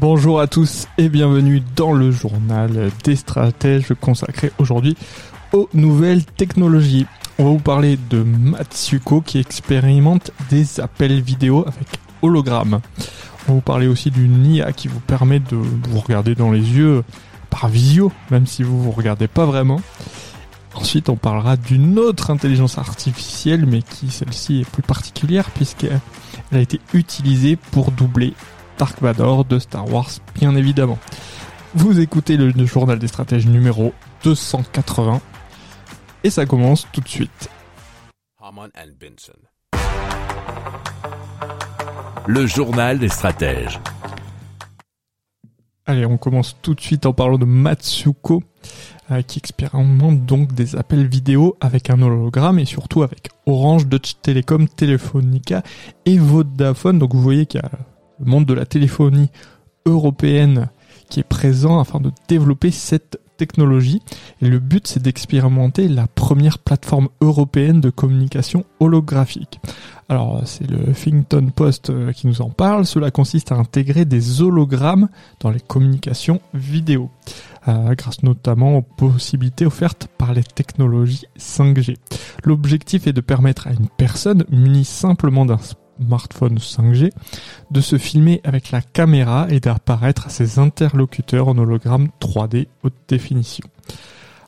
Bonjour à tous et bienvenue dans le journal des stratèges consacré aujourd'hui aux nouvelles technologies. On va vous parler de Matsuko qui expérimente des appels vidéo avec hologramme. On va vous parler aussi d'une IA qui vous permet de vous regarder dans les yeux par visio, même si vous vous regardez pas vraiment. Ensuite, on parlera d'une autre intelligence artificielle, mais qui celle-ci est plus particulière puisqu'elle a été utilisée pour doubler Dark Vador de Star Wars, bien évidemment. Vous écoutez le, journal des stratèges numéro 280 et ça commence tout de suite. Le journal des stratèges. Allez, on commence tout de suite en parlant de Matsuko, euh, qui expérimente donc des appels vidéo avec un hologramme et surtout avec Orange, Dutch Telecom, Telefonica et Vodafone. Donc vous voyez qu'il y a monde de la téléphonie européenne qui est présent afin de développer cette technologie. Et le but, c'est d'expérimenter la première plateforme européenne de communication holographique. Alors, c'est le Huffington Post euh, qui nous en parle. Cela consiste à intégrer des hologrammes dans les communications vidéo, euh, grâce notamment aux possibilités offertes par les technologies 5G. L'objectif est de permettre à une personne munie simplement d'un smartphone 5G, de se filmer avec la caméra et d'apparaître à ses interlocuteurs en hologramme 3D haute définition.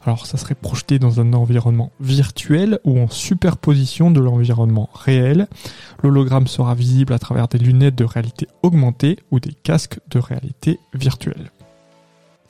Alors ça serait projeté dans un environnement virtuel ou en superposition de l'environnement réel. L'hologramme sera visible à travers des lunettes de réalité augmentée ou des casques de réalité virtuelle.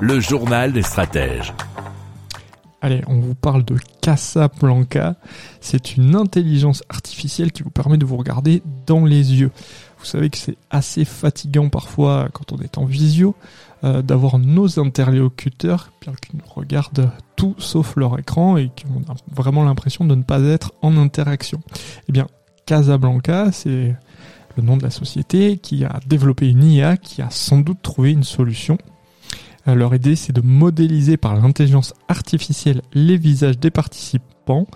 Le journal des stratèges. Allez, on vous parle de Casablanca. C'est une intelligence artificielle qui vous permet de vous regarder dans les yeux. Vous savez que c'est assez fatigant parfois quand on est en visio euh, d'avoir nos interlocuteurs qui nous regardent tout sauf leur écran et qui ont vraiment l'impression de ne pas être en interaction. Eh bien, Casablanca, c'est le nom de la société qui a développé une IA qui a sans doute trouvé une solution leur idée, c'est de modéliser par l'intelligence artificielle les visages des participants,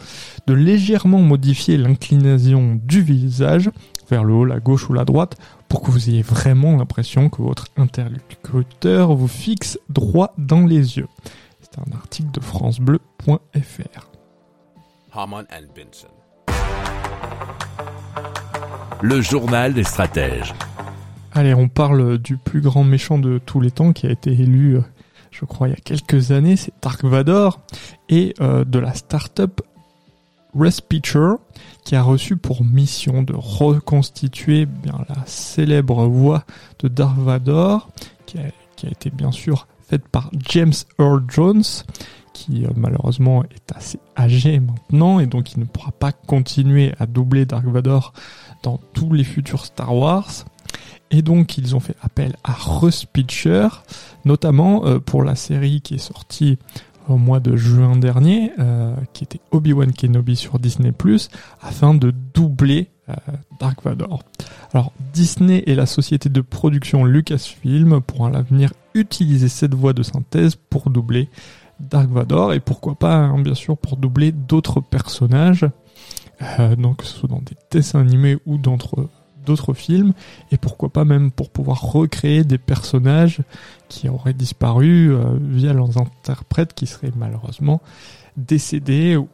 de légèrement modifier l'inclinaison du visage vers le haut, la gauche ou la droite, pour que vous ayez vraiment l'impression que votre interlocuteur vous fixe droit dans les yeux. C'est un article de francebleu.fr. Le journal des stratèges. Allez, on parle du plus grand méchant de tous les temps qui a été élu, euh, je crois, il y a quelques années, c'est Dark Vador, et euh, de la start-up qui a reçu pour mission de reconstituer bien la célèbre voix de Dark Vador, qui a, été bien sûr faite par James Earl Jones, qui euh, malheureusement est assez âgé maintenant et donc il ne pourra pas continuer à doubler Dark Vador dans tous les futurs Star Wars. Et donc ils ont fait appel à Russ Pitcher, notamment euh, pour la série qui est sortie au mois de juin dernier, euh, qui était Obi-Wan Kenobi sur Disney ⁇ afin de doubler euh, Dark Vador. Alors Disney et la société de production Lucasfilm pourront à l'avenir utiliser cette voix de synthèse pour doubler Dark Vador et pourquoi pas hein, bien sûr pour doubler d'autres personnages, donc que ce soit dans des dessins animés ou d'entre d'autres films et pourquoi pas même pour pouvoir recréer des personnages qui auraient disparu euh, via leurs interprètes qui seraient malheureusement décédés ou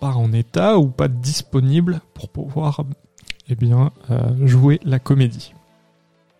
pas en état ou pas disponibles pour pouvoir eh bien, euh, jouer la comédie.